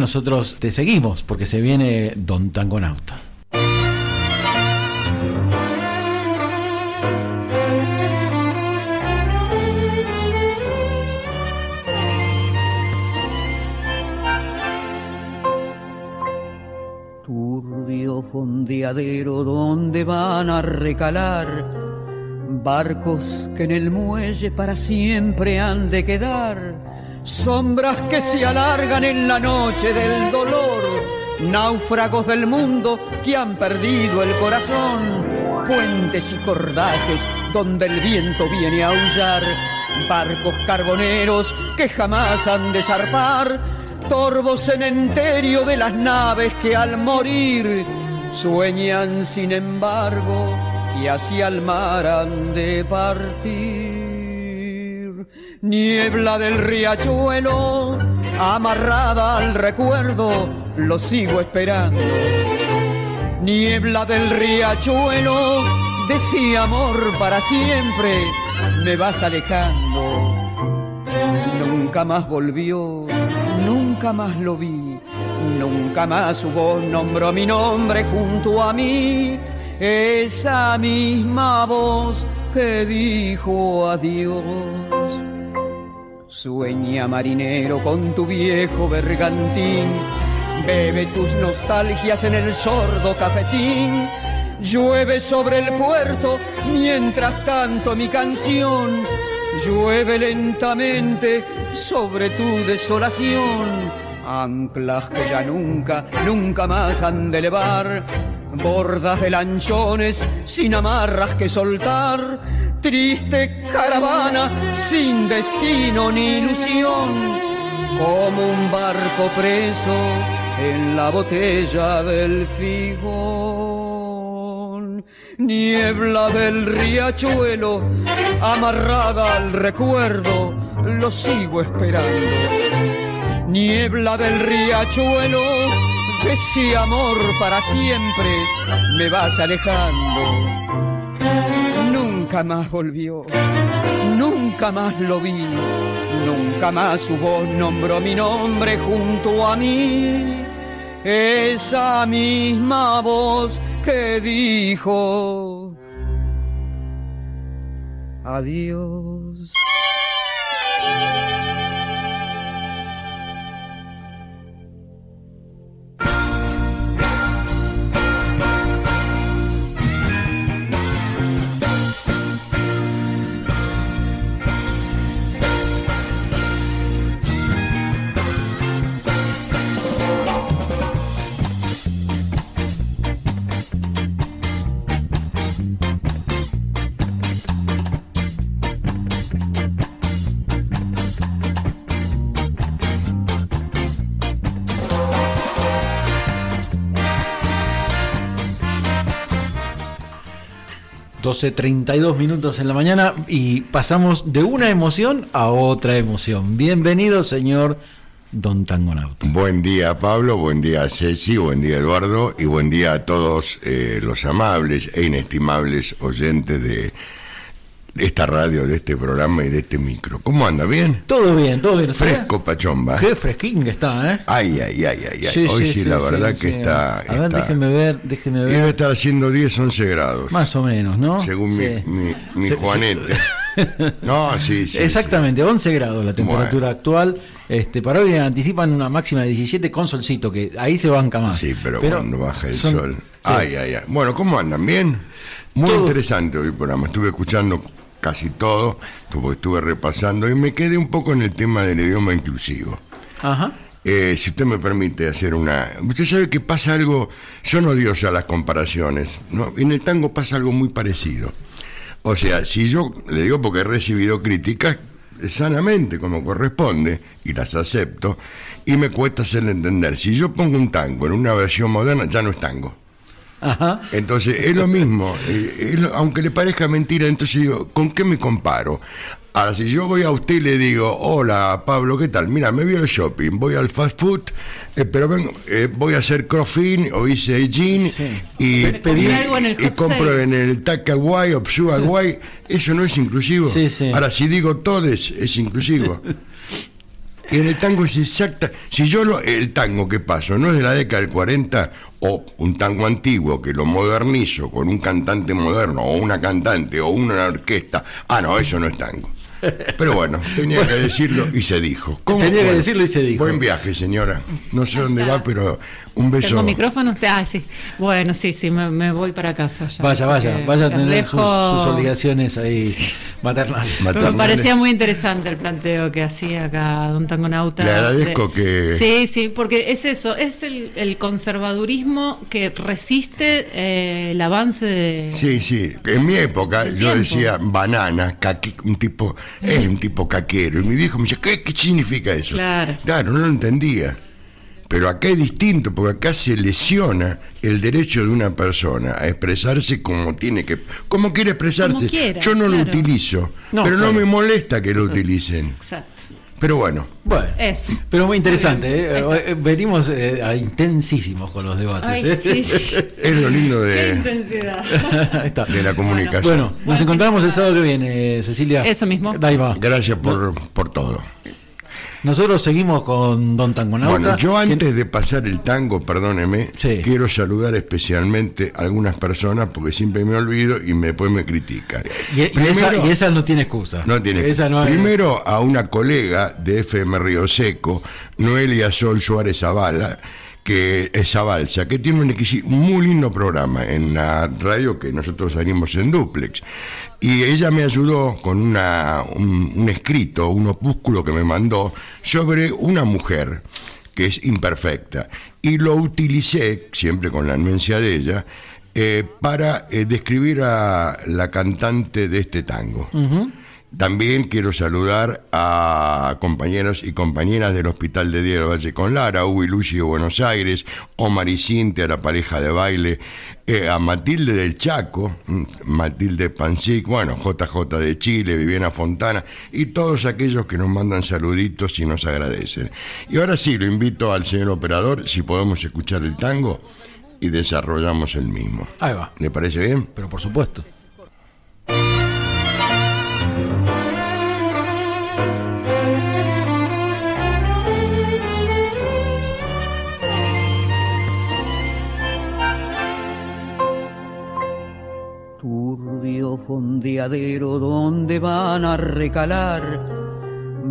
Nosotros te seguimos porque se viene Don Tangonauta. Turbio fondeadero donde van a recalar barcos que en el muelle para siempre han de quedar sombras que se alargan en la noche del dolor, náufragos del mundo que han perdido el corazón, puentes y cordajes donde el viento viene a aullar, barcos carboneros que jamás han de zarpar, torvo cementerio de las naves que al morir sueñan sin embargo y hacia el mar han de partir. Niebla del riachuelo, amarrada al recuerdo, lo sigo esperando. Niebla del riachuelo, de amor para siempre, me vas alejando. Nunca más volvió, nunca más lo vi, nunca más su voz nombró mi nombre junto a mí. Esa misma voz que dijo adiós. Sueña marinero con tu viejo bergantín, bebe tus nostalgias en el sordo cafetín. Llueve sobre el puerto, mientras tanto mi canción llueve lentamente sobre tu desolación. Anclas que ya nunca, nunca más han de elevar bordas de lanchones sin amarras que soltar, triste caravana sin destino ni ilusión, como un barco preso en la botella del figón. Niebla del riachuelo, amarrada al recuerdo, lo sigo esperando. Niebla del riachuelo, ese amor para siempre me vas alejando. Nunca más volvió, nunca más lo vi, nunca más su voz nombró mi nombre junto a mí. Esa misma voz que dijo adiós. 12.32 minutos en la mañana y pasamos de una emoción a otra emoción. Bienvenido, señor Don Tangonauta. Buen día, Pablo, buen día, Ceci, buen día, Eduardo, y buen día a todos eh, los amables e inestimables oyentes de esta radio, de este programa y de este micro. ¿Cómo anda? ¿Bien? Todo bien, todo bien. Fresco, pachomba. Qué fresquín que está, ¿eh? Ay, ay, ay, ay. Hoy sí, la verdad que está... A ver, déjeme ver, déjeme ver. Debe estar haciendo 10, 11 grados. Más o menos, ¿no? Según mi, mi, Juanete. no, sí, sí. Exactamente, 11 grados la temperatura actual. Este, para hoy anticipan una máxima de 17 con solcito, que ahí se banca más. Sí, pero, cuando baja el sol. Ay, ay, ay. Bueno, ¿cómo andan? ¿Bien? Muy interesante hoy el programa. Estuve escuchando casi todo, porque estuve repasando y me quedé un poco en el tema del idioma inclusivo. Ajá. Eh, si usted me permite hacer una... Usted sabe que pasa algo, yo no digo ya las comparaciones, ¿no? en el tango pasa algo muy parecido. O sea, si yo le digo porque he recibido críticas sanamente como corresponde y las acepto y me cuesta hacerle entender. Si yo pongo un tango en una versión moderna, ya no es tango. Entonces, es lo mismo, eh, aunque le parezca mentira, entonces digo, ¿con qué me comparo? Ahora, si yo voy a usted y le digo, hola Pablo, ¿qué tal? Mira, me voy al shopping, voy al fast food, eh, pero vengo, eh, voy a hacer crossfit o hice jean y, y, compro en el Takawai o Psuaguay, eso no es inclusivo. Ahora, si digo todes, es inclusivo. Y en el tango es exacta. Si yo lo, el tango que paso no es de la década del 40 o un tango antiguo que lo modernizo con un cantante moderno o una cantante o una orquesta, ah, no, eso no es tango. Pero bueno, tenía que decirlo y se dijo. Tenía que decirlo y se dijo. Buen viaje, señora. No sé dónde va, pero un beso. ¿Tengo micrófono? Ah, sí. Bueno, sí, sí, me, me voy para casa ya. Vaya, vaya, que vaya a tener sus, dejo- sus obligaciones ahí maternales. Me parecía muy interesante el planteo que hacía acá Don Tangonauta. Le agradezco De- que- Sí, sí, porque es eso, es el, el conservadurismo que resiste eh, el avance de... Sí, sí. En mi época yo tiempo. decía banana, caqui, un tipo, es un tipo caquero. Y mi viejo me dice, ¿qué, qué significa eso? Claro. Claro, no lo entendía. Pero acá es distinto, porque acá se lesiona el derecho de una persona a expresarse como tiene que, como quiere expresarse. Como quiera, yo no lo utilizo, No, pero claro. no me molesta que lo utilicen. Exacto. Pero bueno, Bueno, Eso. pero muy interesante. Muy. ¿eh? Eh, Venimos eh, a intensísimos con los debates. Ay, ¿eh? sí, sí. es lo lindo Qué de, intensidad. De la comunicación. Bueno, nos encontramos el sábado que viene, Cecilia. Eso mismo. Ahí va. Gracias por, por todo. Nosotros seguimos con Don Tangonauta. Bueno, yo antes de pasar el tango, perdóneme, Sí. quiero saludar especialmente a algunas personas porque siempre me olvido y me- después me critican. Y, y esa, y esa no tiene excusa. no tiene Esa no hay- Primero a una colega de FM Río Seco, Noelia Sol Suárez Zavala, que es Zabalza, que tiene un muy lindo programa en la radio que nosotros salimos en duplex. Y ella me ayudó con una, un, un escrito, un opúsculo que me mandó sobre una mujer que es imperfecta. Y lo utilicé, siempre con la anuencia de ella, eh, para eh, describir a la cantante de este tango. También quiero saludar a compañeros y compañeras del Hospital de Diego Valle con Lara, Hugo y Lucy de Buenos Aires, Omar y Cintia, la pareja de baile, eh, a Matilde del Chaco, mm, Matilde Pancic, bueno, JJ de Chile, Viviana Fontana y todos aquellos que nos mandan saluditos y nos agradecen. Y ahora sí, lo invito al señor operador, si podemos escuchar el tango y desarrollamos el mismo. Ahí va. ¿Le parece bien? Pero por supuesto. Turbio fondeadero donde van a recalar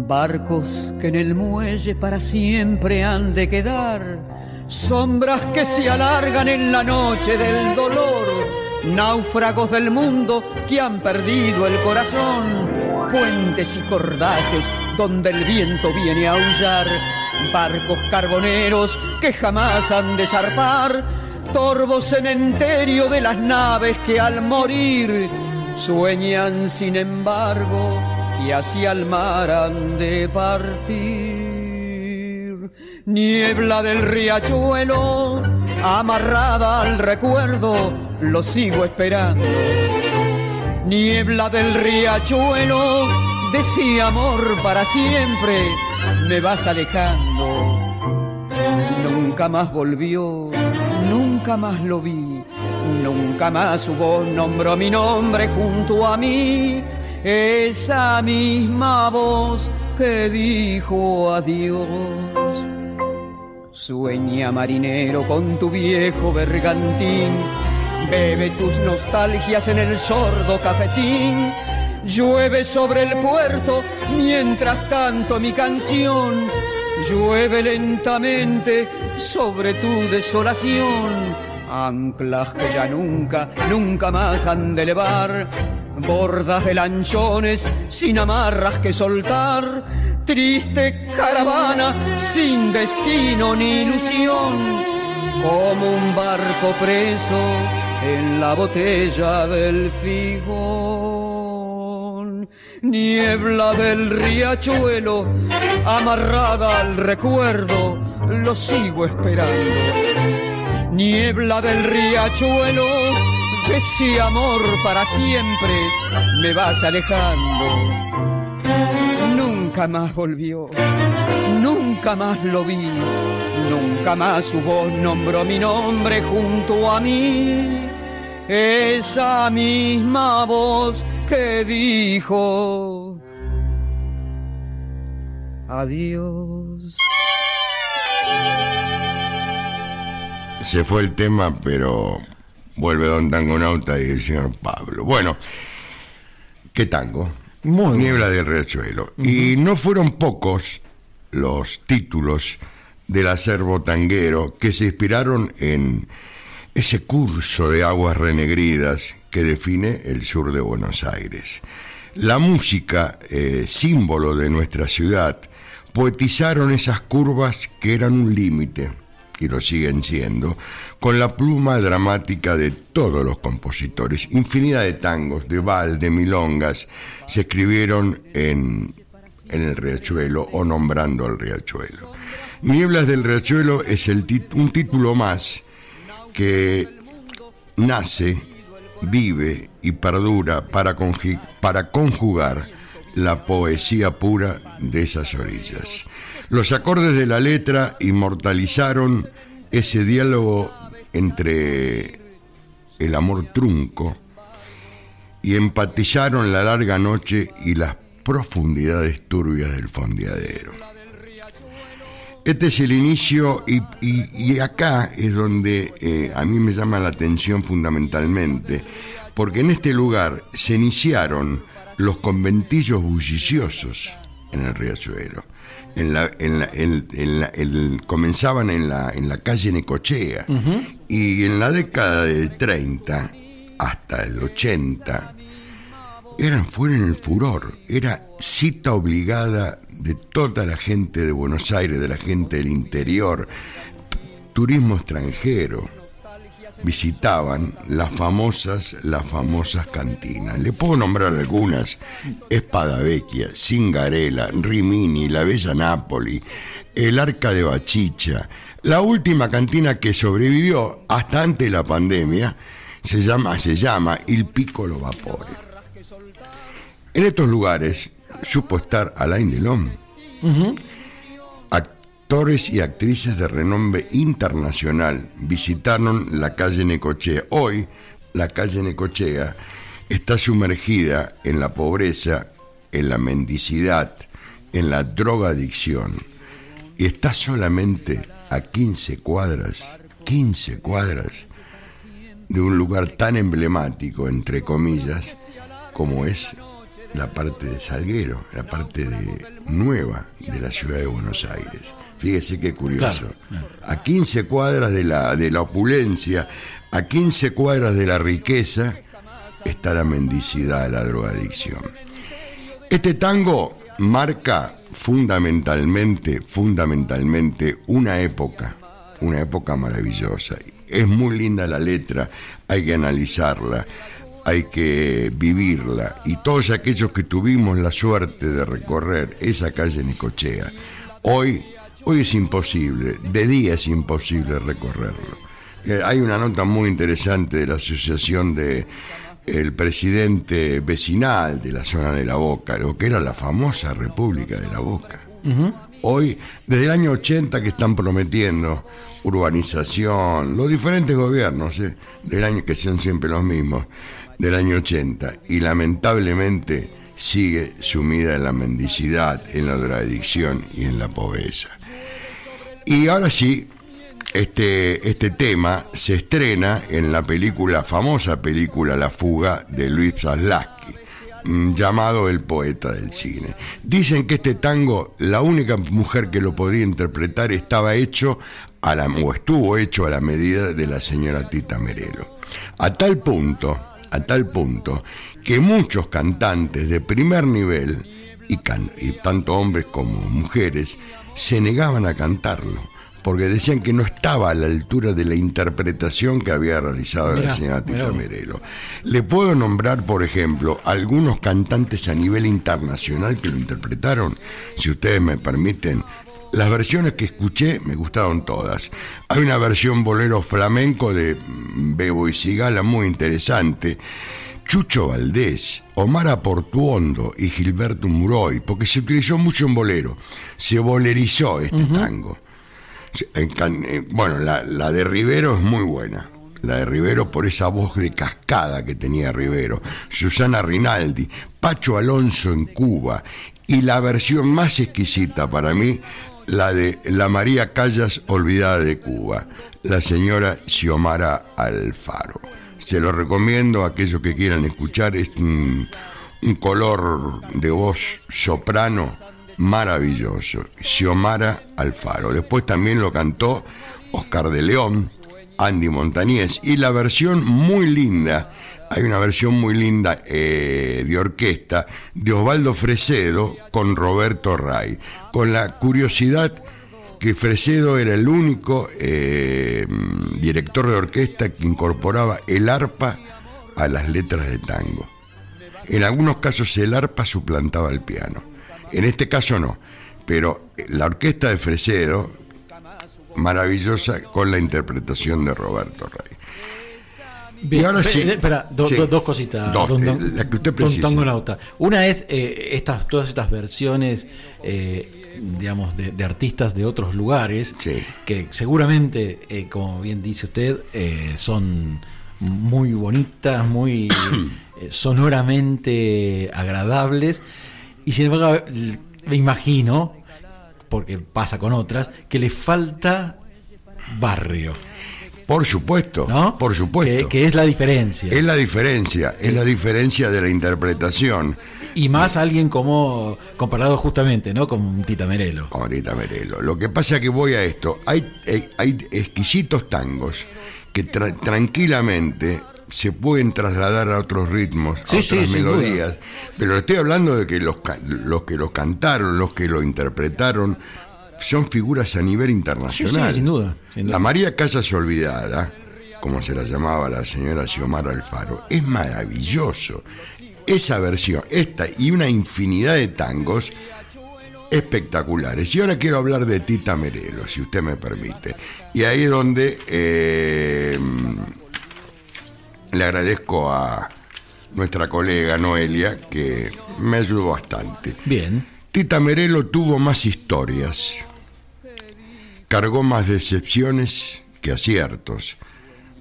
barcos que en el muelle para siempre han de quedar, sombras que se alargan en la noche del dolor, náufragos del mundo que han perdido el corazón, puentes y cordajes donde el viento viene a aullar, barcos carboneros que jamás han de zarpar, torvo cementerio de las naves que al morir sueñan sin embargo que hacia el mar han de partir. Niebla del riachuelo, amarrada al recuerdo, lo sigo esperando. Niebla del riachuelo, de ese amor para siempre, me vas alejando. Nunca más volvió, nunca más lo vi, nunca más su voz nombró mi nombre junto a mí. Esa misma voz que dijo adiós. Sueña marinero con tu viejo bergantín, bebe tus nostalgias en el sordo cafetín. Llueve sobre el puerto mientras tanto mi canción llueve lentamente sobre tu desolación. Anclas que ya nunca, nunca más han de elevar, bordas de lanchones sin amarras que soltar, triste caravana sin destino ni ilusión, como un barco preso en la botella del figón. Niebla del riachuelo, amarrada al recuerdo, lo sigo esperando. Niebla del riachuelo, ese amor para siempre, me vas alejando. Nunca más volvió, nunca más lo vi, nunca más su voz nombró mi nombre junto a mí. Esa misma voz que dijo adiós. Se fue el tema, pero vuelve Don Tangonauta y el señor Pablo. Bueno, ¿qué tango? Muy Niebla del Riachuelo. Y no fueron pocos los títulos del acervo tanguero que se inspiraron en ese curso de aguas renegridas que define el sur de Buenos Aires. La música, eh, símbolo de nuestra ciudad, poetizaron esas curvas que eran un límite, y lo siguen siendo, con la pluma dramática de todos los compositores. Infinidad de tangos, de val, de milongas, se escribieron en, en el riachuelo o nombrando al riachuelo. Nieblas del riachuelo es el un título más que nace, vive y perdura para conjugar la poesía pura de esas orillas. Los acordes de la letra inmortalizaron ese diálogo entre el amor trunco y empatizaron la larga noche y las profundidades turbias del fondeadero. Este es el inicio y, y- y acá es donde eh, a mí me llama la atención fundamentalmente, porque en este lugar se iniciaron los conventillos bulliciosos en el riachuelo. En la, en la- en- en la- el- comenzaban en la, en la calle Necochea. Y en la década del 30 hasta el 80 eran, fueron el furor, era cita obligada de toda la gente de Buenos Aires, de la gente del interior, turismo extranjero, visitaban las famosas, las famosas cantinas. Le puedo nombrar algunas, Espadavecchia, Cingarela, Rimini, La Bella Nápoli, el Arca de Bachicha. La última cantina que sobrevivió hasta antes de la pandemia se llama, se llama Il Piccolo Vapore. En estos lugares supo estar Alain Delon. Actores y actrices de renombre internacional visitaron la calle Necochea. Hoy, la calle Necochea está sumergida en la pobreza, en la mendicidad, en la drogadicción. Y está solamente a 15 cuadras, 15 cuadras de un lugar tan emblemático, entre comillas, como es la parte de Salguero, la parte de nueva de la ciudad de Buenos Aires. Fíjese qué curioso. A 15 cuadras de la, de la opulencia, a 15 cuadras de la riqueza, está la mendicidad, la drogadicción. Este tango marca fundamentalmente, fundamentalmente una época, una época maravillosa. Es muy linda la letra, hay que analizarla, hay que vivirla. Y todos aquellos que tuvimos la suerte de recorrer esa calle Nicochea, hoy, hoy es imposible, de día es imposible recorrerlo. Eh, hay una nota muy interesante de la Asociación de el presidente vecinal de la zona de La Boca, lo que era la famosa República de La Boca. Hoy, desde el año 80 que están prometiendo urbanización, los diferentes gobiernos ¿eh? del año que son siempre los mismos, del año 80, y lamentablemente sigue sumida en la mendicidad, en la drogadicción y en la pobreza. Y ahora sí, este, este tema se estrena en la película, famosa película La fuga de Luis Zaslaski, mm, llamado El poeta del cine. Dicen que este tango, la única mujer que lo podía interpretar estaba hecho a la, o estuvo hecho a la medida de la señora Tita Merelo. A tal punto, a tal punto, que muchos cantantes de primer nivel, y, can- y tanto hombres como mujeres, se negaban a cantarlo porque decían que no estaba a la altura de la interpretación que había realizado la señora Tita. Merelo. Le puedo nombrar, por ejemplo, algunos cantantes a nivel internacional que lo interpretaron, si ustedes me permiten. Las versiones que escuché me gustaron todas. Hay una versión bolero flamenco de mm, Bebo y Sigala muy interesante. Chucho Valdés, Omar Aportuondo y Gilberto Muroy, porque se utilizó mucho en bolero. Se bolerizó este tango. Eh, Bueno, la, la de Rivero es muy buena. La de Rivero por esa voz de cascada que tenía Rivero. Susana Rinaldi, Pacho Alonso en Cuba y la versión más exquisita para mí, la de la María Callas olvidada de Cuba, la señora Xiomara Alfaro. Se lo recomiendo a aquellos que quieran escuchar, es un, color de voz soprano maravilloso, Xiomara Alfaro. Después también lo cantó Oscar de León, Andy Montañez y la versión muy linda, hay una versión muy linda eh, de orquesta de Osvaldo Fresedo con Roberto Ray, con la curiosidad que Fresedo era el único eh, director de orquesta que incorporaba el arpa a las letras de tango. En algunos casos el arpa suplantaba el piano. En este caso no, pero la orquesta de Fresedo, maravillosa con la interpretación de Roberto Rey. Bien, y ahora sí. Espera, dos cositas. Dos, don, eh, la que usted precisa. Una es eh, estas, todas estas versiones, eh, digamos, de, de, artistas de otros lugares, sí. que seguramente, eh, como bien dice usted, eh, son muy bonitas, muy sonoramente agradables. Y sin embargo, me imagino, porque pasa con otras, que le falta barrio. Por supuesto, ¿no? por supuesto. Que, que, es la diferencia. Es la diferencia, es la diferencia de la interpretación. Y más alguien como, comparado justamente, ¿no? Con Tita Merelo. Con Tita Merelo. Lo que pasa es que voy a esto, hay, hay, hay exquisitos tangos que tra tranquilamente se pueden trasladar a otros ritmos, sí, a otras sí, melodías, pero estoy hablando de que los, los que los cantaron, los que lo interpretaron, son figuras a nivel internacional. Sí, sin duda, sin duda. La María Casas Olvidada, como se la llamaba la señora Xiomara Alfaro, es maravilloso. Esa versión, esta y una infinidad de tangos espectaculares. Y ahora quiero hablar de Tita Merelo, si usted me permite. Y ahí es donde eh, le agradezco a nuestra colega Noelia, que me ayudó bastante. Bien. Tita Merelo tuvo más historias, cargó más decepciones que aciertos,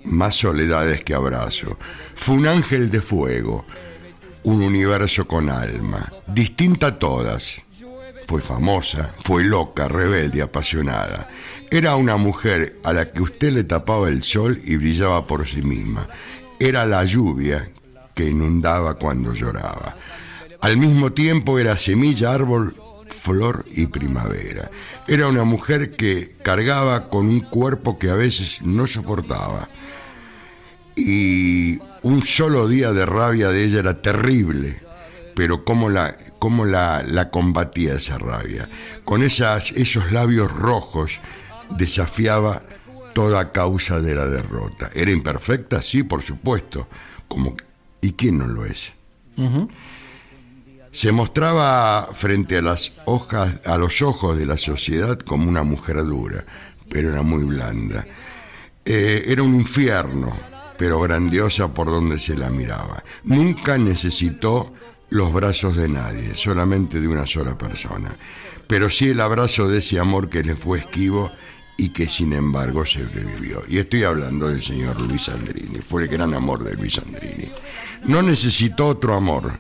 más soledades que abrazo. Fue un ángel de fuego, un universo con alma, distinta a todas. Fue famosa, fue loca, rebelde, apasionada. Era una mujer a la que usted le tapaba el sol y brillaba por sí misma. Era la lluvia que inundaba cuando lloraba. Al mismo tiempo era semilla, árbol, flor y primavera. Era una mujer que cargaba con un cuerpo que a veces no soportaba. Y un solo día de rabia de ella era terrible, pero cómo la, cómo la, la combatía esa rabia. Con esas, esos labios rojos desafiaba toda causa de la derrota. ¿Era imperfecta? Sí, por supuesto. Como, ¿Y quién no lo es? Se mostraba frente a las hojas, a los ojos de la sociedad como una mujer dura, pero era muy blanda. Eh, era un infierno, pero grandiosa por donde se la miraba. Nunca necesitó los brazos de nadie, solamente de una sola persona, pero sí el abrazo de ese amor que le fue esquivo y que sin embargo sobrevivió. Y estoy hablando del señor Luis Andrini, fue el gran amor de Luis Andrini. No necesitó otro amor,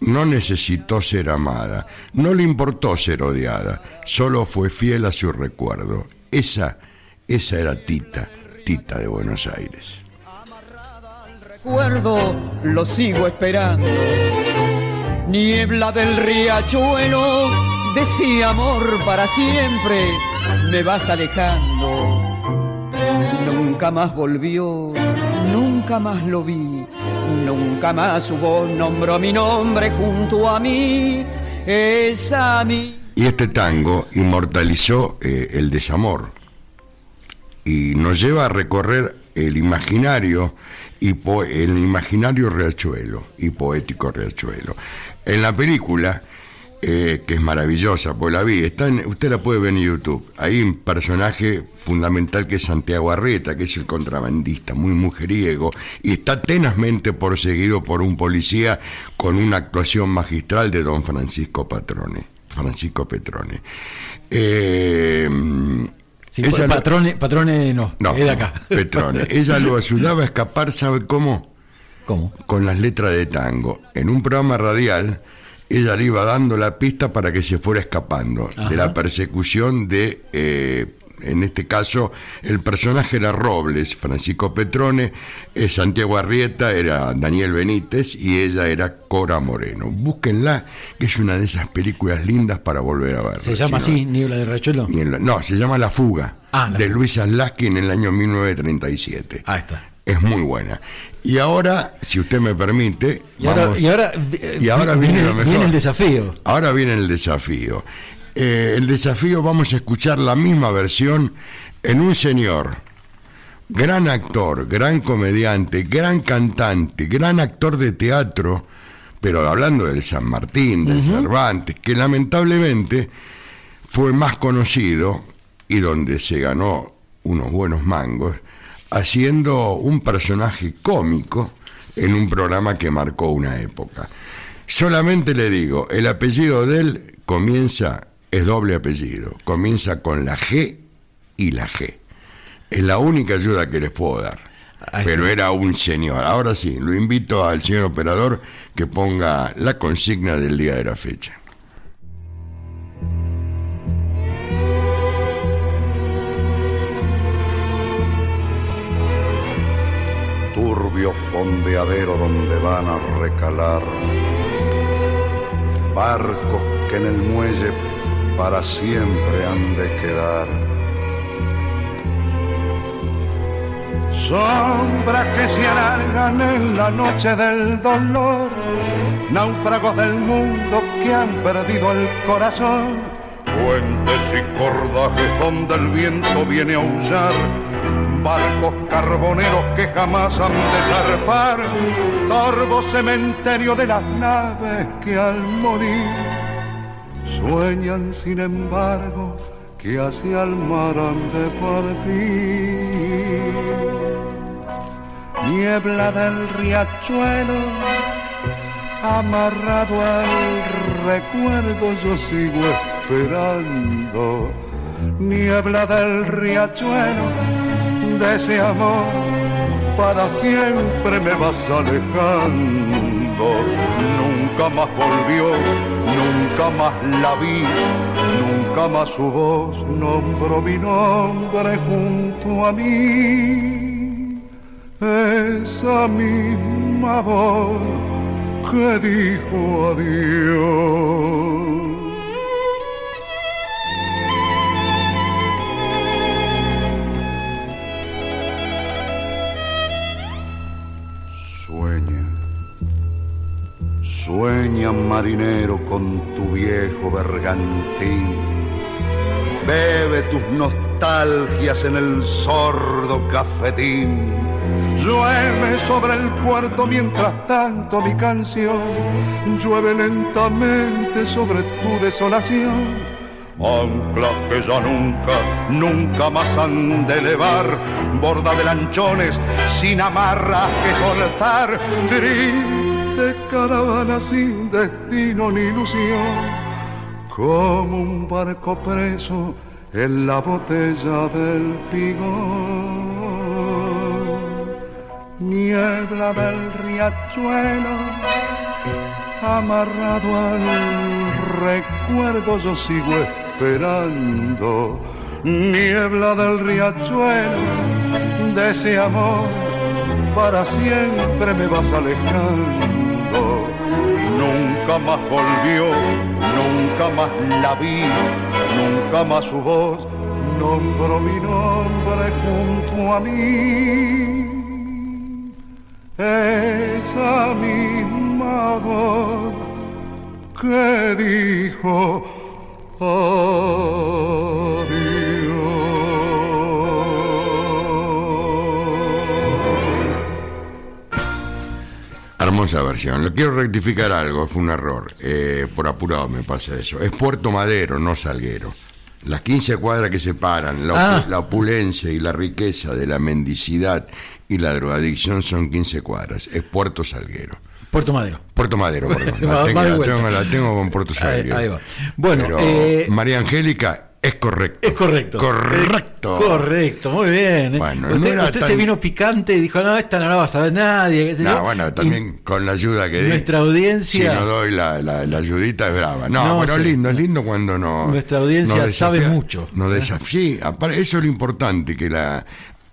no necesitó ser amada, no le importó ser odiada, solo fue fiel a su recuerdo. Esa, esa era Tita, Tita de Buenos Aires. Recuerdo, lo sigo esperando. Niebla del riachuelo, decía amor para siempre, me vas alejando. Nunca más volvió, nunca más lo vi, nunca más hubo nombró mi nombre junto a mí, es a mí. Y este tango inmortalizó eh, el desamor y nos lleva a recorrer el imaginario y el imaginario riachuelo y poético riachuelo. En la película, eh, que es maravillosa, pues la vi, está en, usted la puede ver en YouTube. Hay un personaje fundamental que es Santiago Arreta, que es el contrabandista, muy mujeriego, y está tenazmente perseguido por un policía con una actuación magistral de don Francisco Patrone, Francisco Petrone. Eh, Sí, ella patrone, lo... patrone no, no, es de acá. Petrone. Ella lo ayudaba a escapar, ¿sabe cómo? ¿Cómo? Con las letras de tango. En un programa radial ella le iba dando la pista para que se fuera escapando Ajá. de la persecución de, eh, en este caso, el personaje era Robles, Francisco Petrone, eh, Santiago Arrieta era Daniel Benítez y ella era Cora Moreno. Búsquenla, que es una de esas películas lindas para volver a ver. Se llama así, Niebla de Rachuelo. No, se llama La Fuga, Ah, de. Luis Alaski en el año 1937. Ahí está. Es muy buena. Y ahora, si usted me permite, Y ahora, vamos- y ahora, eh, y ahora viene lo mejor. viene el desafío. Ahora viene el desafío. Eh, el desafío vamos a escuchar la misma versión en un señor, gran actor, gran comediante, gran cantante, gran actor de teatro, pero hablando del San Martín, del Cervantes, que lamentablemente fue más conocido y donde se ganó unos buenos mangos, haciendo un personaje cómico en un programa que marcó una época. Solamente le digo, el apellido de él comienza, es doble apellido, comienza con la G y la G. Es la única ayuda que les puedo dar. Pero era un señor. Ahora sí, lo invito al señor operador que ponga la consigna del día de la fecha. Turbio fondeadero donde van a recalar barcos que en el muelle para siempre han de quedar. Sombras que se alargan en la noche del dolor, náufragos del mundo que han perdido el corazón. Puentes y cordajes donde el viento viene a aullar, barcos carboneros que jamás han de zarpar, torvo cementerio de las naves que al morir sueñan sin embargo que hacia el mar han de partir. Niebla del riachuelo, amarrado al recuerdo yo sigo esperando. Niebla del riachuelo, de ese amor, para siempre me vas alejando. Nunca más volvió, nunca más la vi, nunca más su voz nombró mi nombre junto a mí. Esa misma voz que dijo adiós. Sueña marinero con tu viejo bergantín. Bebe tus nostalgias en el sordo cafetín. Llueve sobre el puerto mientras tanto mi canción llueve lentamente sobre tu desolación. Anclas que ya nunca, nunca más han de elevar, borda de lanchones sin amarras que soltar, triste caravana sin destino ni ilusión, como un barco preso en la botella del figón. Niebla del riachuelo, amarrado al recuerdo yo sigo esperando. Niebla del riachuelo, de ese amor, para siempre me vas alejando. Nunca más volvió, nunca más la vi, nunca más su voz nombró mi nombre junto a mí. Esa misma voz que dijo adiós. Hermosa versión. Le quiero rectificar algo, fue un error. Eh, por apurado me pasa eso. Es Puerto Madero, no Salguero. Las 15 cuadras que separan la, Ah. la opulencia y la riqueza de la mendicidad y la drogadicción son 15 cuadras. Es Puerto Salguero. Puerto Madero. Puerto Madero, perdón. La tengo, la tengo- la tengo con Puerto Salguero. ahí va. Bueno, eh, María Angélica Es correcto. Es correcto. Correcto. Es correcto, muy bien. Bueno, no usted era usted tan- se vino picante y dijo, no, esta no la va a saber nadie. No, yo. bueno, también con la ayuda que di. nuestra audiencia- Si no doy la, la, la ayudita es brava. No, No, bueno, sí. es lindo, es lindo cuando no. Nuestra audiencia sabe mucho. Nos desafía. Apar- Eso es lo importante, que la.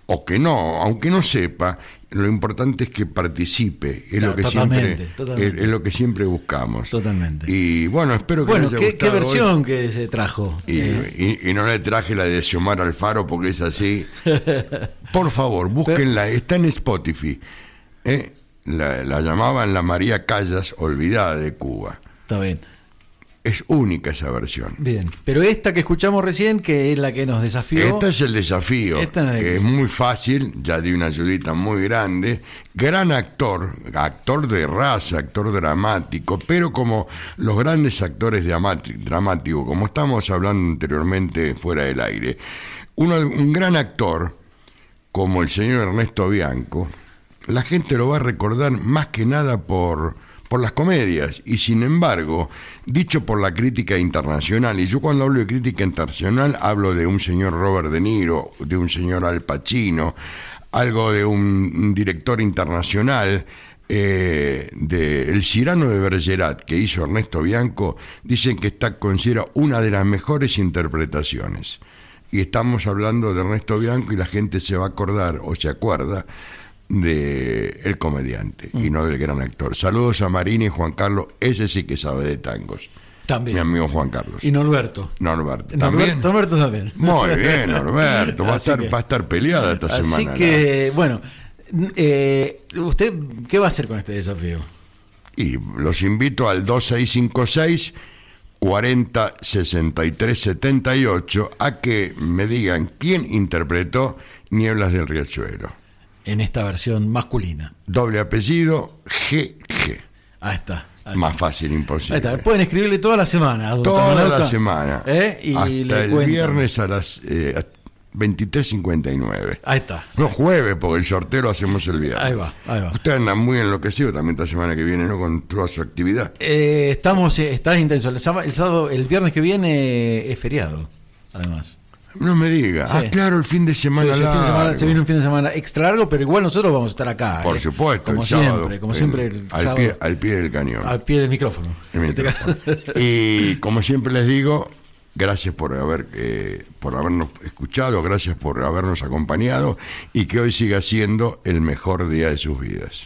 O que no, aunque no sepa, lo importante es que participe. Es Claro, lo que totalmente, siempre. totalmente. Es, es lo que siempre buscamos. Totalmente. Y bueno, espero que Bueno, les haya ¿qué, qué gustado hoy. versión que se trajo? Y, Eh, y- y no le traje la de Xiomara Alfaro porque es así. Por favor, búsquenla. Está en Spotify. ¿eh? La, la llamaban la María Callas olvidada de Cuba. está bien. Es única esa versión. Bien. Pero esta que escuchamos recién, que es la que nos desafió. Este es el desafío, Esta no es- que es muy fácil, ya di una ayudita muy grande, gran actor, actor de raza, actor dramático, pero como los grandes actores dramáticos, como estamos hablando anteriormente fuera del aire, uno, un gran actor como el señor Ernesto Bianco, la gente lo va a recordar más que nada por, por las comedias y sin embargo, dicho por la crítica internacional, y yo cuando hablo de crítica internacional hablo de un señor Robert De Niro, de un señor Al Pacino, algo de un director internacional, eh, de El Cirano de Bergerac que hizo Ernesto Bianco, dicen que está considera una de las mejores interpretaciones. Y estamos hablando de Ernesto Bianco y la gente se va a acordar o se acuerda de el comediante y no del gran actor. Saludos a Marina y Juan Carlos, ese sí que sabe de tangos. También. Mi amigo Juan Carlos. Y Norberto. Norberto. ¿También? Norberto, también. Muy bien, Norberto. Va a, Así estar, que- va a estar peleada esta Así semana. que, bueno, eh, ¿usted qué va a hacer con este desafío? Y los invito al 2656 40 63 78 a que me digan quién interpretó Nieblas del Riachuelo. En esta versión masculina. Doble apellido GG. Ahí está. Ahí Más fácil Ahí imposible. está. Pueden escribirle toda la semana. Toda la semana. ¿eh? Y hasta le el cuentan. viernes a las eh, 23.59. Ahí está. No jueves, porque el sorteo lo hacemos el viernes. Ahí va, ahí va. Usted anda muy enloquecido también esta semana que viene, ¿no? Con toda su actividad. Eh, estamos, eh, está intenso. El sábado, el sábado- el viernes que viene es feriado, además. No me diga. Sí. Ah, claro, el fin de Sí, semana el fin de semana- se viene un fin de semana extra largo, pero igual nosotros vamos a estar acá. Por eh, supuesto, Como el sábado, siempre, como el- siempre el al, sábado, pie, al pie del cañón. al pie del micrófono. Este micrófono. Y como siempre les digo, gracias por haber eh, por habernos escuchado, gracias por habernos acompañado y que hoy siga siendo el mejor día de sus vidas.